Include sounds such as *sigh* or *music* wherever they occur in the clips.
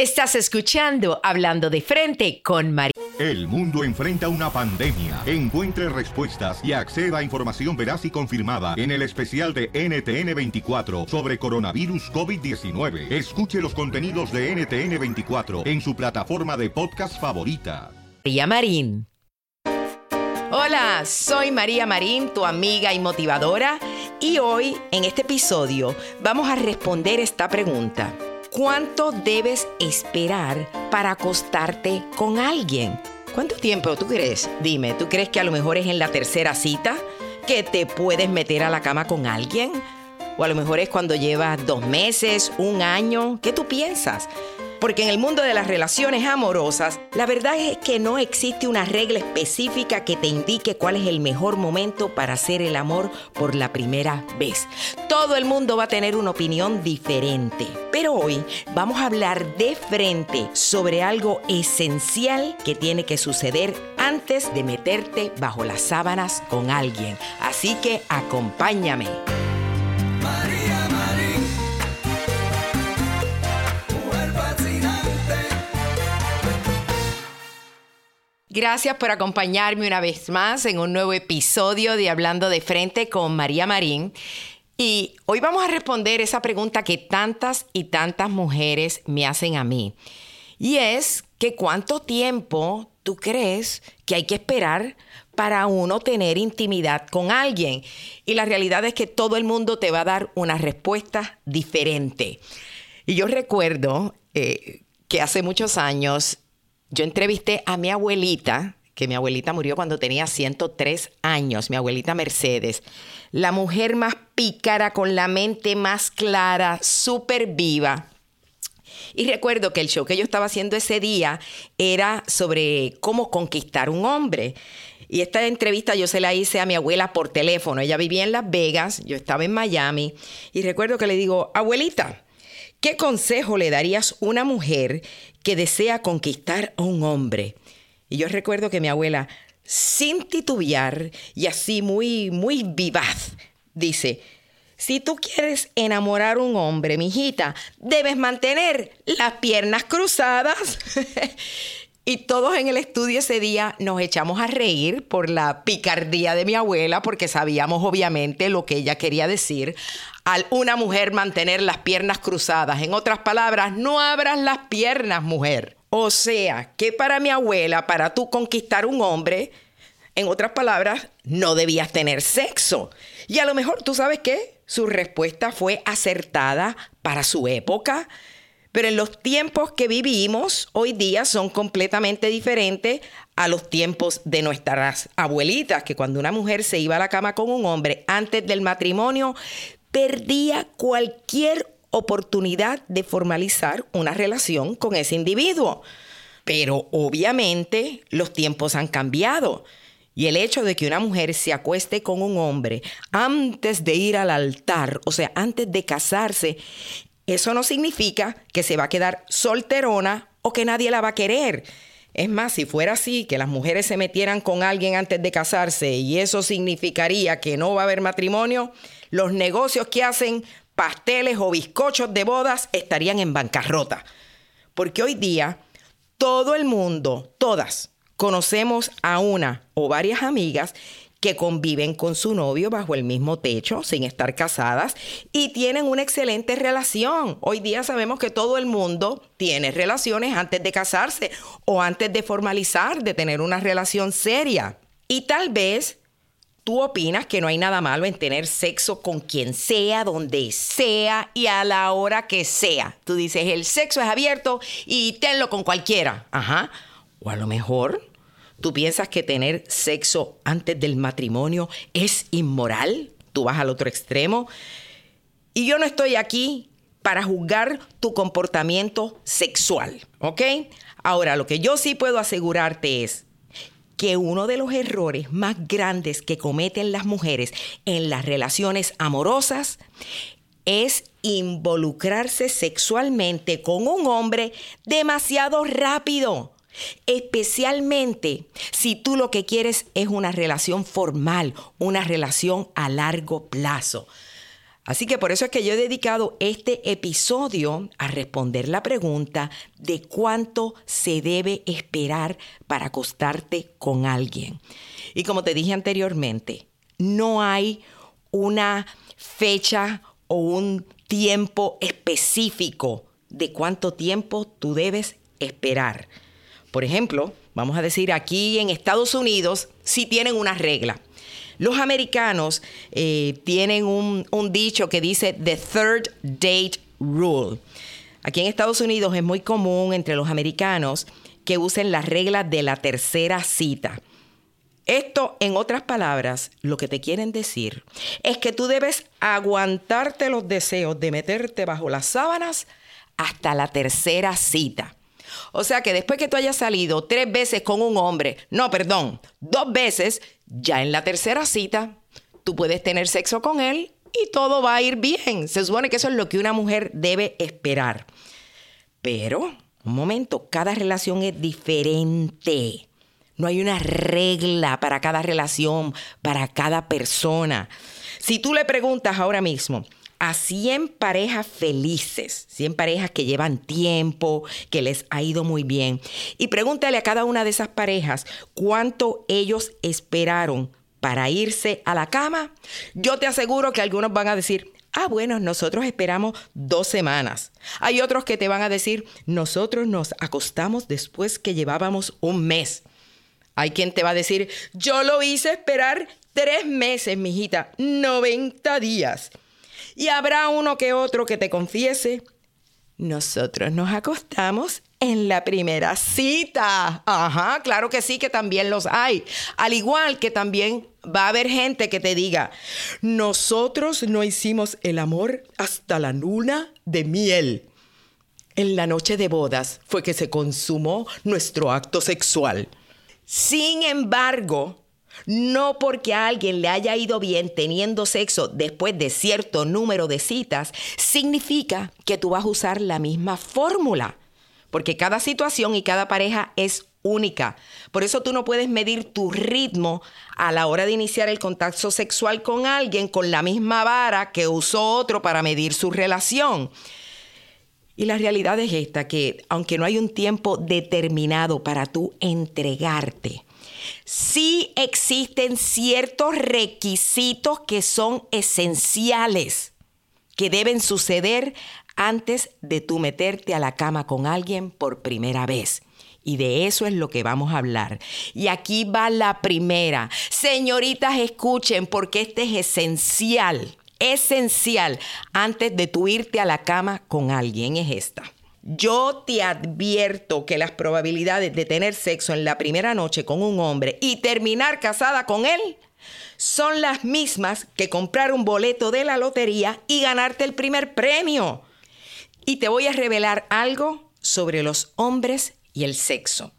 Estás escuchando Hablando de Frente con María. El mundo enfrenta una pandemia. Encuentre respuestas y acceda a información veraz y confirmada en el especial de NTN24 sobre coronavirus COVID-19. Escuche los contenidos de NTN24 en su plataforma de podcast favorita. María Marín. Hola, soy María Marín, tu amiga y motivadora, y hoy en este episodio vamos a responder esta pregunta. ¿Cuánto debes esperar para acostarte con alguien? ¿Cuánto tiempo tú crees? Dime, ¿tú crees que a lo mejor es en la tercera cita que te puedes meter a la cama con alguien? O a lo mejor es cuando llevas dos meses, un año. ¿Qué tú piensas? Porque en el mundo de las relaciones amorosas, la verdad es que no existe una regla específica que te indique cuál es el mejor momento para hacer el amor por la primera vez. Todo el mundo va a tener una opinión diferente. Pero hoy vamos a hablar de frente sobre algo esencial que tiene que suceder antes de meterte bajo las sábanas con alguien. Así que acompáñame. Gracias por acompañarme una vez más en un nuevo episodio de Hablando de Frente con María Marín. Y hoy vamos a responder esa pregunta que tantas y tantas mujeres me hacen a mí. Y es que cuánto tiempo tú crees que hay que esperar para uno tener intimidad con alguien. Y la realidad es que todo el mundo te va a dar una respuesta diferente. Y yo recuerdo eh, que hace muchos años yo entrevisté a mi abuelita, que mi abuelita murió cuando tenía 103 años, mi abuelita Mercedes, la mujer más pícara, con la mente más clara, súper viva. Y recuerdo que el show que yo estaba haciendo ese día era sobre cómo conquistar un hombre. Y esta entrevista yo se la hice a mi abuela por teléfono. Ella vivía en Las Vegas, yo estaba en Miami. Y recuerdo que le digo, abuelita, ¿qué consejo le darías a una mujer que desea conquistar a un hombre. Y yo recuerdo que mi abuela, sin titubear y así muy, muy vivaz, dice, si tú quieres enamorar a un hombre, mijita, debes mantener las piernas cruzadas. *laughs* y todos en el estudio ese día nos echamos a reír por la picardía de mi abuela, porque sabíamos obviamente lo que ella quería decir al una mujer mantener las piernas cruzadas. En otras palabras, no abras las piernas, mujer. O sea, que para mi abuela, para tú conquistar un hombre, en otras palabras, no debías tener sexo. Y a lo mejor, ¿tú sabes qué? Su respuesta fue acertada para su época. Pero en los tiempos que vivimos hoy día son completamente diferentes a los tiempos de nuestras abuelitas, que cuando una mujer se iba a la cama con un hombre antes del matrimonio, perdía cualquier oportunidad de formalizar una relación con ese individuo. Pero obviamente los tiempos han cambiado. Y el hecho de que una mujer se acueste con un hombre antes de ir al altar, o sea, antes de casarse, eso no significa que se va a quedar solterona o que nadie la va a querer. Es más, si fuera así, que las mujeres se metieran con alguien antes de casarse y eso significaría que no va a haber matrimonio, los negocios que hacen pasteles o bizcochos de bodas estarían en bancarrota. Porque hoy día todo el mundo, todas, conocemos a una o varias amigas que conviven con su novio bajo el mismo techo sin estar casadas y tienen una excelente relación. Hoy día sabemos que todo el mundo tiene relaciones antes de casarse o antes de formalizar, de tener una relación seria. Y tal vez tú opinas que no hay nada malo en tener sexo con quien sea, donde sea y a la hora que sea. Tú dices, el sexo es abierto y tenlo con cualquiera. Ajá. O a lo mejor ¿Tú piensas que tener sexo antes del matrimonio es inmoral? Tú vas al otro extremo. Y yo no estoy aquí para juzgar tu comportamiento sexual, ¿ok? Ahora, lo que yo sí puedo asegurarte es que uno de los errores más grandes que cometen las mujeres en las relaciones amorosas es involucrarse sexualmente con un hombre demasiado rápido. Especialmente si tú lo que quieres es una relación formal, una relación a largo plazo. Así que por eso es que yo he dedicado este episodio a responder la pregunta de cuánto se debe esperar para acostarte con alguien. Y como te dije anteriormente, no hay una fecha o un tiempo específico de cuánto tiempo tú debes esperar. Por ejemplo, vamos a decir aquí en Estados Unidos, sí tienen una regla. Los americanos eh, tienen un, un dicho que dice The Third Date Rule. Aquí en Estados Unidos es muy común entre los americanos que usen la regla de la tercera cita. Esto, en otras palabras, lo que te quieren decir es que tú debes aguantarte los deseos de meterte bajo las sábanas hasta la tercera cita. O sea que después que tú hayas salido tres veces con un hombre, no, perdón, dos veces, ya en la tercera cita, tú puedes tener sexo con él y todo va a ir bien. Se supone que eso es lo que una mujer debe esperar. Pero, un momento, cada relación es diferente. No hay una regla para cada relación, para cada persona. Si tú le preguntas ahora mismo, a 100 parejas felices, 100 parejas que llevan tiempo, que les ha ido muy bien. Y pregúntale a cada una de esas parejas cuánto ellos esperaron para irse a la cama. Yo te aseguro que algunos van a decir, ah, bueno, nosotros esperamos dos semanas. Hay otros que te van a decir, nosotros nos acostamos después que llevábamos un mes. Hay quien te va a decir, yo lo hice esperar tres meses, mijita, 90 días. Y habrá uno que otro que te confiese, nosotros nos acostamos en la primera cita. Ajá, claro que sí, que también los hay. Al igual que también va a haber gente que te diga, nosotros no hicimos el amor hasta la luna de miel. En la noche de bodas fue que se consumó nuestro acto sexual. Sin embargo, no porque a alguien le haya ido bien teniendo sexo después de cierto número de citas, significa que tú vas a usar la misma fórmula. Porque cada situación y cada pareja es única. Por eso tú no puedes medir tu ritmo a la hora de iniciar el contacto sexual con alguien con la misma vara que usó otro para medir su relación. Y la realidad es esta, que aunque no hay un tiempo determinado para tú entregarte, sí existen ciertos requisitos que son esenciales, que deben suceder antes de tú meterte a la cama con alguien por primera vez. Y de eso es lo que vamos a hablar. Y aquí va la primera. Señoritas, escuchen porque este es esencial, esencial antes de tú irte a la cama con alguien, es esta. Yo te advierto que las probabilidades de tener sexo en la primera noche con un hombre y terminar casada con él son las mismas que comprar un boleto de la lotería y ganarte el primer premio. Y te voy a revelar algo sobre los hombres y el sexo.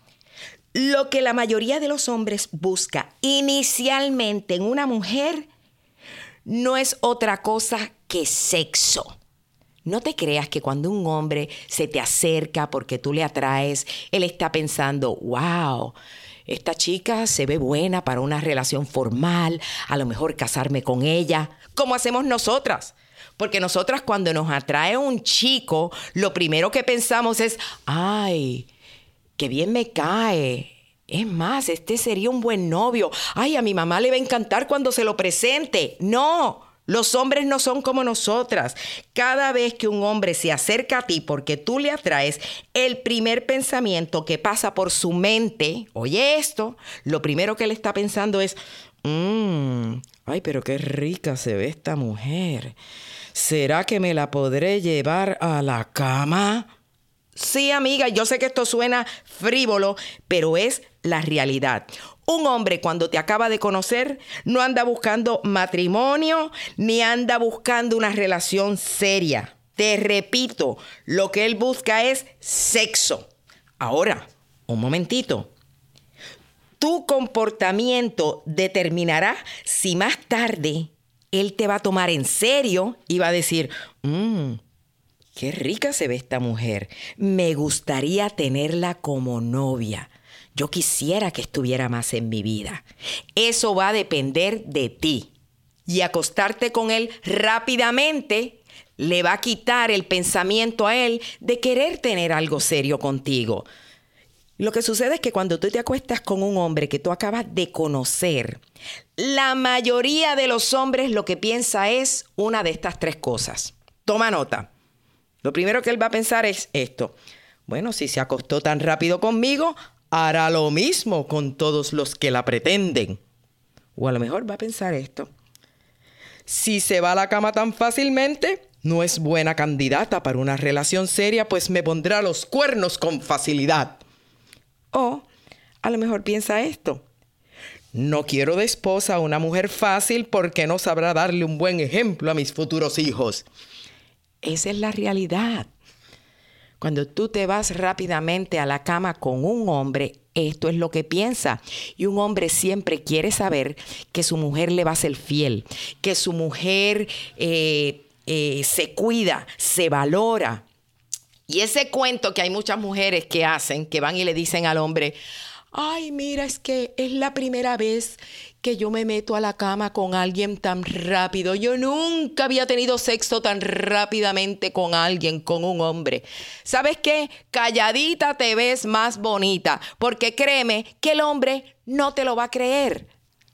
Lo que la mayoría de los hombres busca inicialmente en una mujer no es otra cosa que sexo. No te creas que cuando un hombre se te acerca porque tú le atraes, él está pensando, wow, esta chica se ve buena para una relación formal, a lo mejor casarme con ella, como hacemos nosotras. Porque nosotras cuando nos atrae un chico, lo primero que pensamos es, ay, qué bien me cae, Es más, este sería un buen novio. Ay, a mi mamá le va a encantar cuando se lo presente. No, los hombres no son como nosotras. Cada vez que un hombre se acerca a ti porque tú le atraes, el primer pensamiento que pasa por su mente, oye esto, lo primero que él está pensando es, mmm, ay, pero qué rica se ve esta mujer. ¿Será que me la podré llevar a la cama? Sí, amiga, yo sé que esto suena frívolo, pero es la realidad. Un hombre cuando te acaba de conocer no anda buscando matrimonio ni anda buscando una relación seria. Te repito, lo que él busca es sexo. Ahora, un momentito. Tu comportamiento determinará si más tarde él te va a tomar en serio y va a decir, mmm, qué rica se ve esta mujer, me gustaría tenerla como novia. Yo quisiera que estuviera más en mi vida. Eso va a depender de ti. Y acostarte con él rápidamente le va a quitar el pensamiento a él de querer tener algo serio contigo. Lo que sucede es que cuando tú te acuestas con un hombre que tú acabas de conocer, la mayoría de los hombres lo que piensa es una de estas tres cosas. Toma nota. Lo primero que él va a pensar es esto. Bueno, si se acostó tan rápido conmigo, hará lo mismo con todos los que la pretenden. O a lo mejor va a pensar esto. Si se va a la cama tan fácilmente, no es buena candidata para una relación seria, pues me pondrá los cuernos con facilidad. O a lo mejor piensa esto. No quiero de esposa a una mujer fácil porque no sabrá darle un buen ejemplo a mis futuros hijos. Esa es la realidad. Cuando tú te vas rápidamente a la cama con un hombre, esto es lo que piensa. Y un hombre siempre quiere saber que su mujer le va a ser fiel, que su mujer eh, eh, se cuida, se valora. Y ese cuento que hay muchas mujeres que hacen, que van y le dicen al hombre, ay, mira, es que es la primera vez que yo me meto a la cama con alguien tan rápido. Yo nunca había tenido sexo tan rápidamente con alguien, con un hombre. ¿Sabes qué? Calladita te ves más bonita, porque créeme que el hombre no te lo va a creer.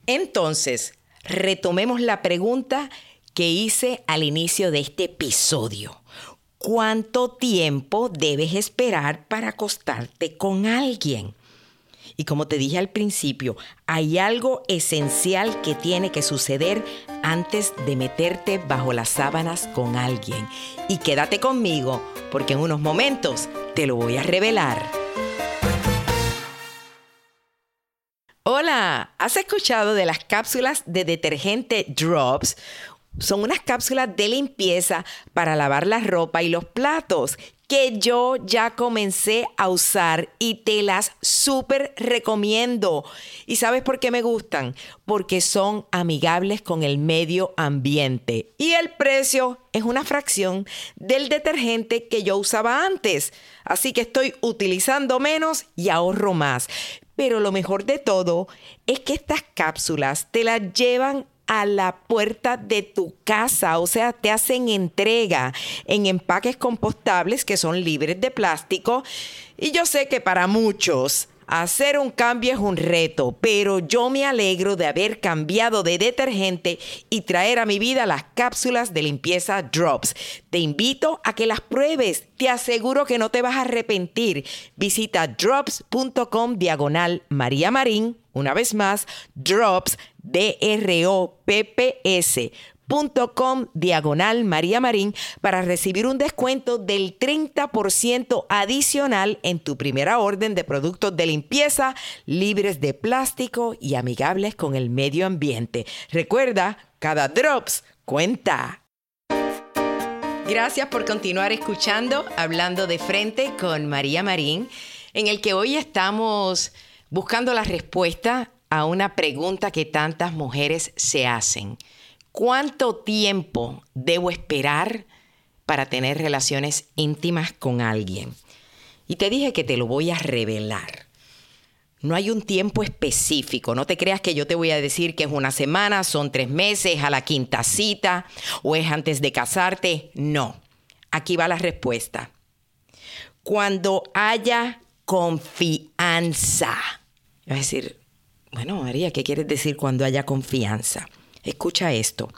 Entonces, retomemos la pregunta que hice al inicio de este episodio. ¿Cuánto tiempo debes esperar para acostarte con alguien? Y como te dije al principio, hay algo esencial que tiene que suceder antes de meterte bajo las sábanas con alguien. Y quédate conmigo, porque en unos momentos te lo voy a revelar. Hola, ¿has escuchado de las cápsulas de detergente Drops? Son unas cápsulas de limpieza para lavar la ropa y los platos que yo ya comencé a usar y te las súper recomiendo. ¿Y sabes por qué me gustan? Porque son amigables con el medio ambiente y el precio es una fracción del detergente que yo usaba antes. Así que estoy utilizando menos y ahorro más. Pero lo mejor de todo es que estas cápsulas te las llevan a la puerta de tu casa, o sea, te hacen entrega en empaques compostables que son libres de plástico. Y yo sé que para muchos Hacer un cambio es un reto, pero yo me alegro de haber cambiado de detergente y traer a mi vida las cápsulas de limpieza Drops. Te invito a que las pruebes, te aseguro que no te vas a arrepentir. Visita drops.com diagonal María Marín, una vez más, Drops, D-R-O-P-P-S com diagonal María Marín para recibir un descuento del 30% adicional en tu primera orden de productos de limpieza libres de plástico y amigables con el medio ambiente. Recuerda, cada drops cuenta. Gracias por continuar escuchando Hablando de Frente con María Marín, en el que hoy estamos buscando la respuesta a una pregunta que tantas mujeres se hacen. ¿Cuánto tiempo debo esperar para tener relaciones íntimas con alguien? Y te dije que te lo voy a revelar. No hay un tiempo específico. No te creas que yo te voy a decir que es una semana, son tres meses, a la quinta cita o es antes de casarte. No. Aquí va la respuesta. Cuando haya confianza. A decir, bueno, María, ¿qué quieres decir cuando haya confianza? Escucha esto.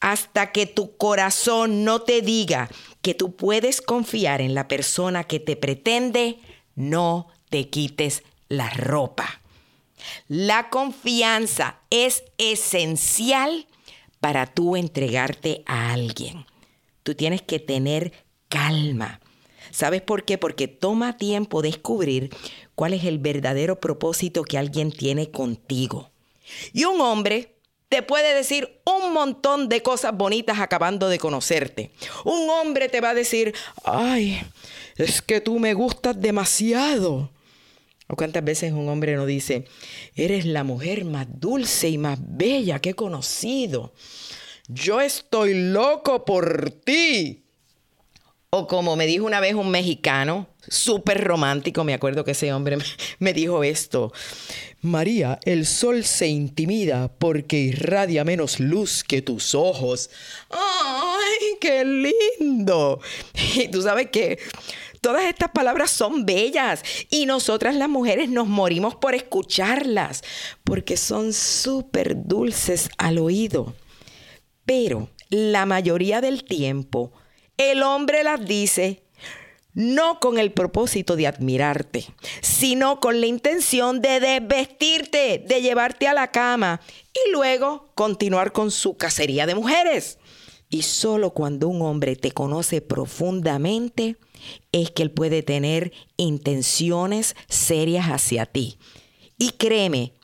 Hasta que tu corazón no te diga que tú puedes confiar en la persona que te pretende, no te quites la ropa. La confianza es esencial para tú entregarte a alguien. Tú tienes que tener calma. ¿Sabes por qué? Porque toma tiempo descubrir cuál es el verdadero propósito que alguien tiene contigo. Y un hombre te puede decir un montón de cosas bonitas acabando de conocerte. Un hombre te va a decir, ay, es que tú me gustas demasiado. ¿O cuántas veces un hombre nos dice, eres la mujer más dulce y más bella que he conocido? Yo estoy loco por ti. O como me dijo una vez un mexicano, súper romántico, me acuerdo que ese hombre me dijo esto, María, el sol se intimida porque irradia menos luz que tus ojos. ¡Ay, qué lindo! Y tú sabes que todas estas palabras son bellas y nosotras las mujeres nos morimos por escucharlas porque son súper dulces al oído. Pero la mayoría del tiempo el hombre las dice no con el propósito de admirarte, sino con la intención de desvestirte, de llevarte a la cama y luego continuar con su cacería de mujeres. Y solo cuando un hombre te conoce profundamente es que él puede tener intenciones serias hacia ti. Y créeme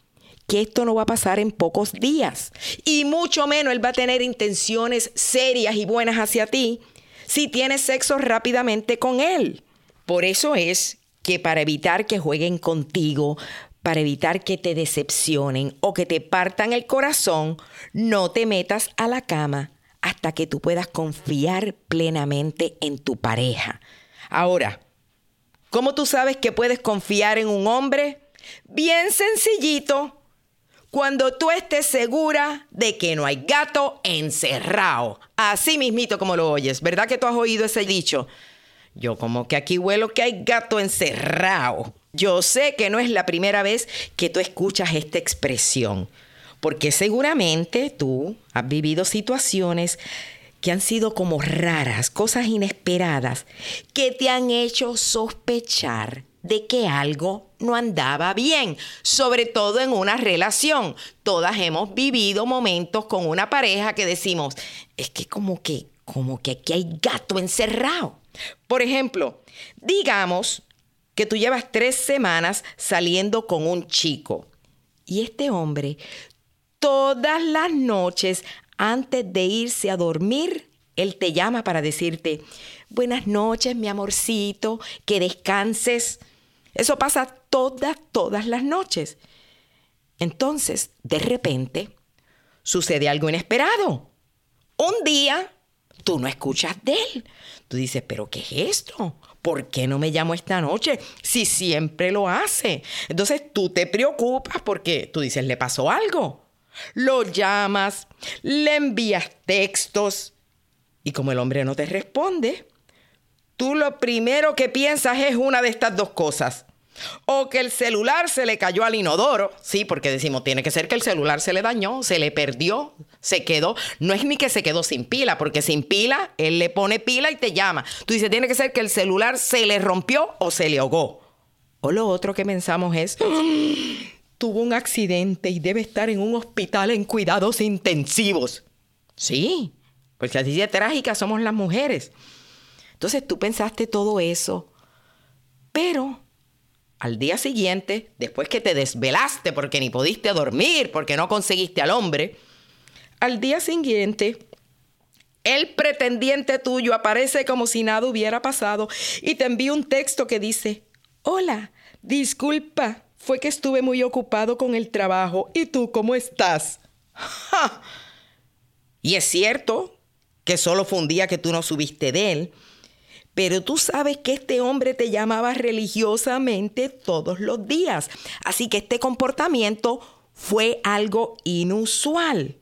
que esto no va a pasar en pocos días. Y mucho menos él va a tener intenciones serias y buenas hacia ti si tienes sexo rápidamente con él. Por eso es que para evitar que jueguen contigo, para evitar que te decepcionen o que te partan el corazón, no te metas a la cama hasta que tú puedas confiar plenamente en tu pareja. Ahora, ¿cómo tú sabes que puedes confiar en un hombre? Bien sencillito cuando tú estés segura de que no hay gato encerrado. Así mismito como lo oyes. ¿Verdad que tú has oído ese dicho? Yo como que aquí huelo que hay gato encerrado. Yo sé que no es la primera vez que tú escuchas esta expresión, porque seguramente tú has vivido situaciones que han sido como raras, cosas inesperadas, que te han hecho sospechar de que algo no andaba bien, sobre todo en una relación. Todas hemos vivido momentos con una pareja que decimos, es que como que, como que aquí hay gato encerrado. Por ejemplo, digamos que tú llevas tres semanas saliendo con un chico y este hombre todas las noches antes de irse a dormir, él te llama para decirte, buenas noches, mi amorcito, que descanses. Eso pasa todas, todas las noches. Entonces, de repente, sucede algo inesperado. Un día, tú no escuchas de él. Tú dices, pero ¿qué es esto? ¿Por qué no me llamo esta noche si siempre lo hace? Entonces tú te preocupas porque tú dices, le pasó algo. Lo llamas, le envías textos y como el hombre no te responde, tú lo primero que piensas es una de estas dos cosas. O que el celular se le cayó al inodoro, sí, porque decimos, tiene que ser que el celular se le dañó, se le perdió, se quedó. No es ni que se quedó sin pila, porque sin pila, él le pone pila y te llama. Tú dices, tiene que ser que el celular se le rompió o se le ahogó. O lo otro que pensamos es, *gasps* tuvo un accidente y debe estar en un hospital en cuidados intensivos. Sí, porque así de trágicas somos las mujeres. Entonces tú pensaste todo eso, pero al día siguiente, después que te desvelaste porque ni pudiste dormir, porque no conseguiste al hombre, al día siguiente, el pretendiente tuyo aparece como si nada hubiera pasado y te envía un texto que dice, hola, disculpa, fue que estuve muy ocupado con el trabajo. ¿Y tú cómo estás? *laughs* Y es cierto que solo fue un día que tú no subiste de él, pero tú sabes que este hombre te llamaba religiosamente todos los días. Así que este comportamiento fue algo inusual.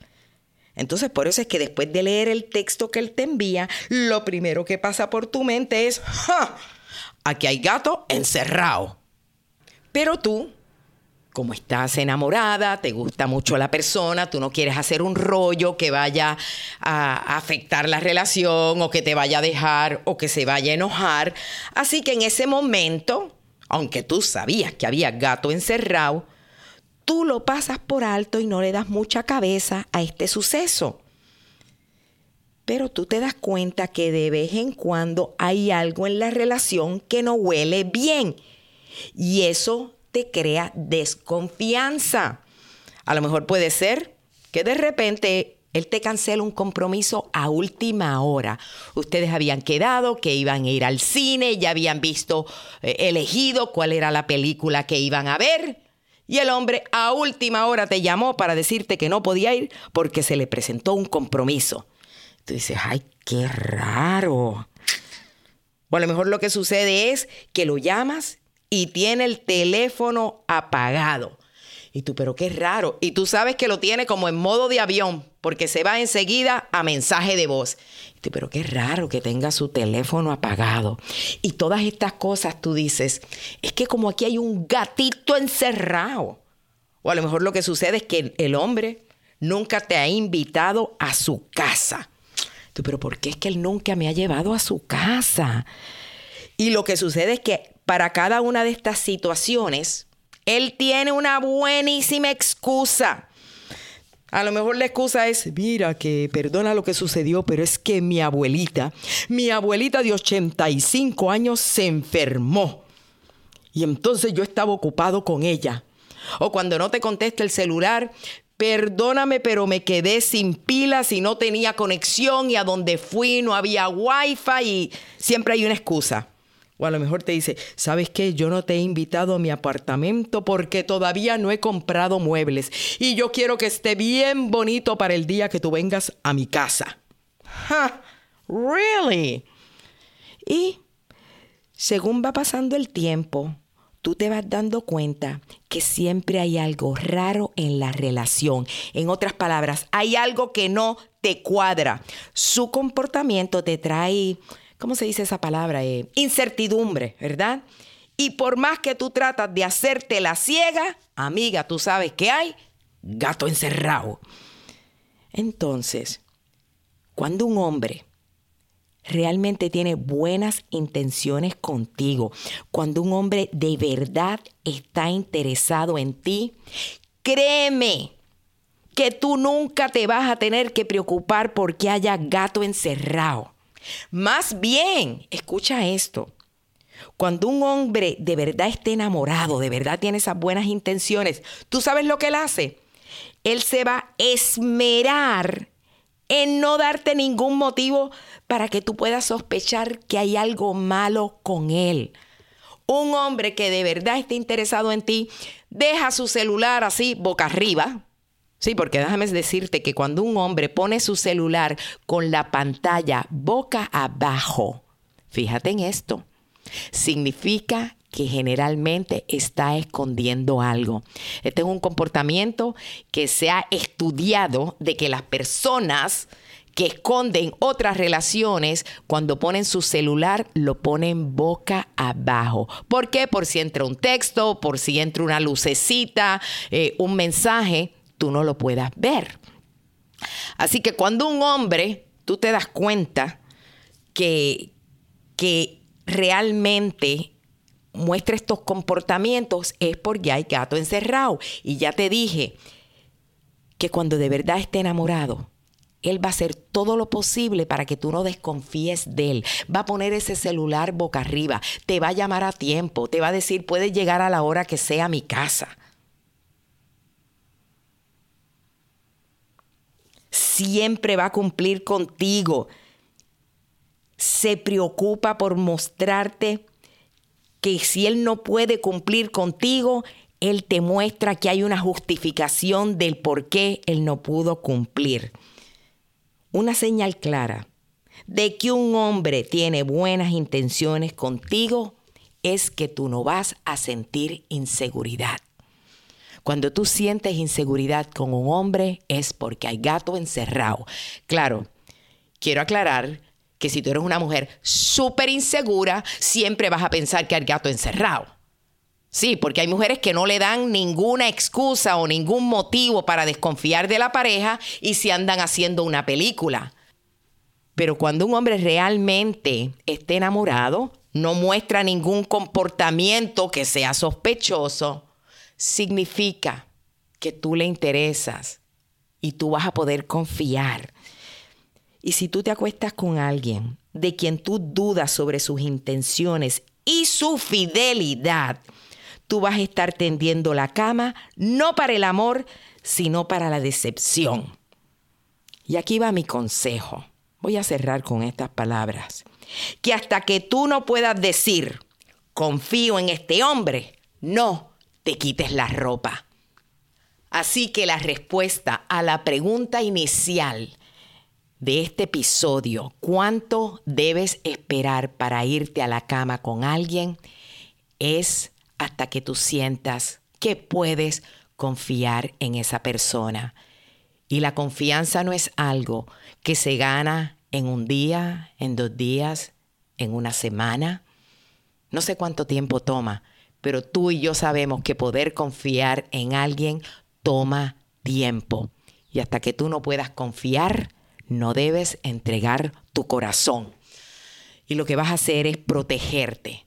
Entonces, por eso es que después de leer el texto que él te envía, lo primero que pasa por tu mente es, ¡ja! Aquí hay gato encerrado. Pero tú como estás enamorada, te gusta mucho la persona, tú no quieres hacer un rollo que vaya a afectar la relación o que te vaya a dejar o que se vaya a enojar. Así que en ese momento, aunque tú sabías que había gato encerrado, tú lo pasas por alto y no le das mucha cabeza a este suceso. Pero tú te das cuenta que de vez en cuando hay algo en la relación que no huele bien. Y eso te crea desconfianza. A lo mejor puede ser que de repente él te cancela un compromiso a última hora. Ustedes habían quedado que iban a ir al cine, ya habían visto, eh, elegido cuál era la película que iban a ver. Y el hombre a última hora te llamó para decirte que no podía ir porque se le presentó un compromiso. Tú dices, ay, qué raro. O a lo mejor lo que sucede es que lo llamas y tiene el teléfono apagado. Y tú, pero qué raro. Y tú sabes que lo tiene como en modo de avión, porque se va enseguida a mensaje de voz. Y tú, pero qué raro que tenga su teléfono apagado. Y todas estas cosas tú dices, es que como aquí hay un gatito encerrado. O a lo mejor lo que sucede es que el hombre nunca te ha invitado a su casa. Tú, pero ¿por qué es que él nunca me ha llevado a su casa? Y lo que sucede es que para cada una de estas situaciones, él tiene una buenísima excusa. A lo mejor la excusa es, mira, que perdona lo que sucedió, pero es que mi abuelita, mi abuelita de 85 años se enfermó. Y entonces yo estaba ocupado con ella. O cuando no te contesta el celular, perdóname, pero me quedé sin pilas y no tenía conexión y a donde fui no había wifi y siempre hay una excusa. O a lo mejor te dice, ¿sabes qué? Yo no te he invitado a mi apartamento porque todavía no he comprado muebles y yo quiero que esté bien bonito para el día que tú vengas a mi casa. ¡Ja! ¿Really? Y según va pasando el tiempo, tú te vas dando cuenta que siempre hay algo raro en la relación. En otras palabras, hay algo que no te cuadra. Su comportamiento te trae ¿cómo se dice esa palabra? Eh, incertidumbre, ¿verdad? Y por más que tú tratas de hacerte la ciega, amiga, tú sabes que hay gato encerrado. Entonces, cuando un hombre realmente tiene buenas intenciones contigo, cuando un hombre de verdad está interesado en ti, créeme que tú nunca te vas a tener que preocupar porque haya gato encerrado. Más bien, escucha esto. Cuando un hombre de verdad está enamorado, de verdad tiene esas buenas intenciones, ¿tú sabes lo que él hace? Él se va a esmerar en no darte ningún motivo para que tú puedas sospechar que hay algo malo con él. Un hombre que de verdad está interesado en ti, deja su celular así boca arriba, Sí, porque déjame decirte que cuando un hombre pone su celular con la pantalla boca abajo, fíjate en esto, significa que generalmente está escondiendo algo. Este es un comportamiento que se ha estudiado de que las personas que esconden otras relaciones, cuando ponen su celular, lo ponen boca abajo. ¿Por qué? Por si entra un texto, por si entra una lucecita, eh, un mensaje tú no lo puedas ver. Así que cuando un hombre, tú te das cuenta que, que realmente muestra estos comportamientos es porque hay gato encerrado. Y ya te dije que cuando de verdad esté enamorado, él va a hacer todo lo posible para que tú no desconfíes de él. Va a poner ese celular boca arriba, te va a llamar a tiempo, te va a decir, puedes llegar a la hora que sea a mi casa. Siempre va a cumplir contigo. Se preocupa por mostrarte que si Él no puede cumplir contigo, Él te muestra que hay una justificación del por qué Él no pudo cumplir. Una señal clara de que un hombre tiene buenas intenciones contigo es que tú no vas a sentir inseguridad. Cuando tú sientes inseguridad con un hombre es porque hay gato encerrado. Claro, quiero aclarar que si tú eres una mujer súper insegura, siempre vas a pensar que hay gato encerrado. Sí, porque hay mujeres que no le dan ninguna excusa o ningún motivo para desconfiar de la pareja y se andan haciendo una película. Pero cuando un hombre realmente esté enamorado, no muestra ningún comportamiento que sea sospechoso, significa que tú le interesas y tú vas a poder confiar. Y si tú te acuestas con alguien de quien tú dudas sobre sus intenciones y su fidelidad, tú vas a estar tendiendo la cama no para el amor, sino para la decepción. Y aquí va mi consejo. Voy a cerrar con estas palabras. Que hasta que tú no puedas decir, confío en este hombre, no te quites la ropa. Así que la respuesta a la pregunta inicial de este episodio, ¿cuánto debes esperar para irte a la cama con alguien? Es hasta que tú sientas que puedes confiar en esa persona. Y la confianza no es algo que se gana en un día, en dos días, en una semana. No sé cuánto tiempo toma, pero tú y yo sabemos que poder confiar en alguien toma tiempo. Y hasta que tú no puedas confiar, no debes entregar tu corazón. Y lo que vas a hacer es protegerte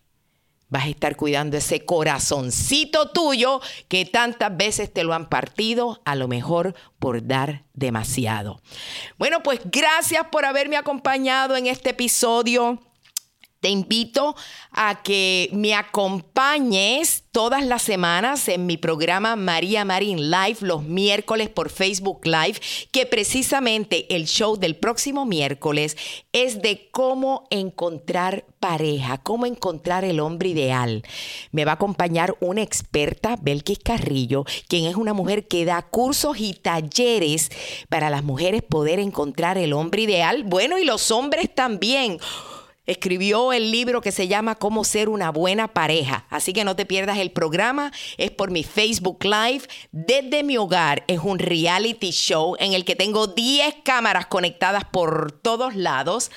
vas a estar cuidando ese corazoncito tuyo que tantas veces te lo han partido, a lo mejor por dar demasiado. Bueno, pues gracias por haberme acompañado en este episodio. Te invito a que me acompañes todas las semanas en mi programa María Marín Live los miércoles por Facebook Live, que precisamente el show del próximo miércoles es de cómo encontrar pareja, cómo encontrar el hombre ideal. Me va a acompañar una experta, Belkis Carrillo, quien es una mujer que da cursos y talleres para las mujeres poder encontrar el hombre ideal. Bueno, y los hombres también escribió el libro que se llama Cómo ser una buena pareja. Así que no te pierdas el programa. Es por mi Facebook Live. Desde mi hogar es un reality show en el que tengo 10 cámaras conectadas por todos lados.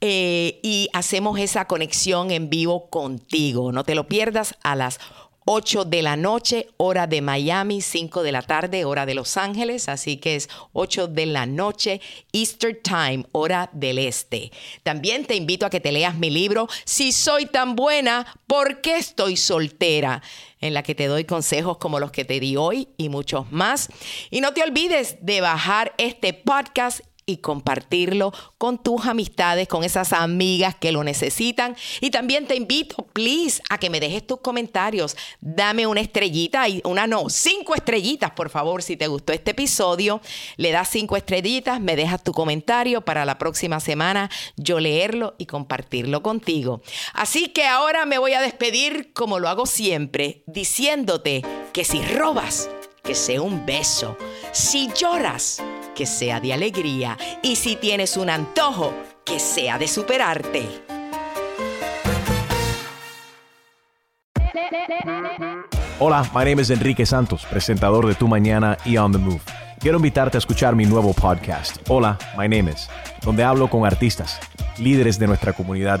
Eh, y hacemos esa conexión en vivo contigo. No te lo pierdas a las 8 de la noche, hora de Miami, 5 de la tarde, hora de Los Ángeles, así que es 8 de la noche, Easter Time, hora del este. También te invito a que te leas mi libro, Si soy tan buena, ¿por qué estoy soltera? en la que te doy consejos como los que te di hoy y muchos más. Y no te olvides de bajar este podcast y compartirlo con tus amistades, con esas amigas que lo necesitan. Y también te invito, please, a que me dejes tus comentarios. Dame una estrellita, y una no, cinco estrellitas, por favor, si te gustó este episodio. Le das cinco estrellitas, me dejas tu comentario para la próxima semana yo leerlo y compartirlo contigo. Así que ahora me voy a despedir como lo hago siempre, diciéndote que si robas, que sea un beso. Si lloras, que sea de alegría. Y si tienes un antojo, que sea de superarte. Hola, my name is Enrique Santos, presentador de Tu Mañana y On the Move. Quiero invitarte a escuchar mi nuevo podcast, Hola, my name is, donde hablo con artistas, líderes de nuestra comunidad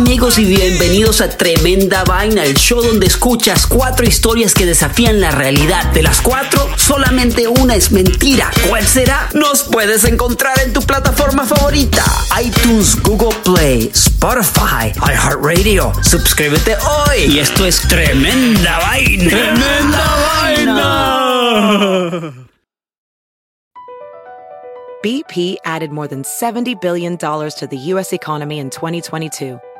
Amigos y bienvenidos a Tremenda Vaina, el show donde escuchas cuatro historias que desafían la realidad. De las cuatro, solamente una es mentira. ¿Cuál será? Nos puedes encontrar en tu plataforma favorita. iTunes, Google Play, Spotify, iHeartRadio. Suscríbete hoy. Y esto es Tremenda Vaina. ¡Tremenda vaina! BP added more than $70 billion to the U.S. economy in 2022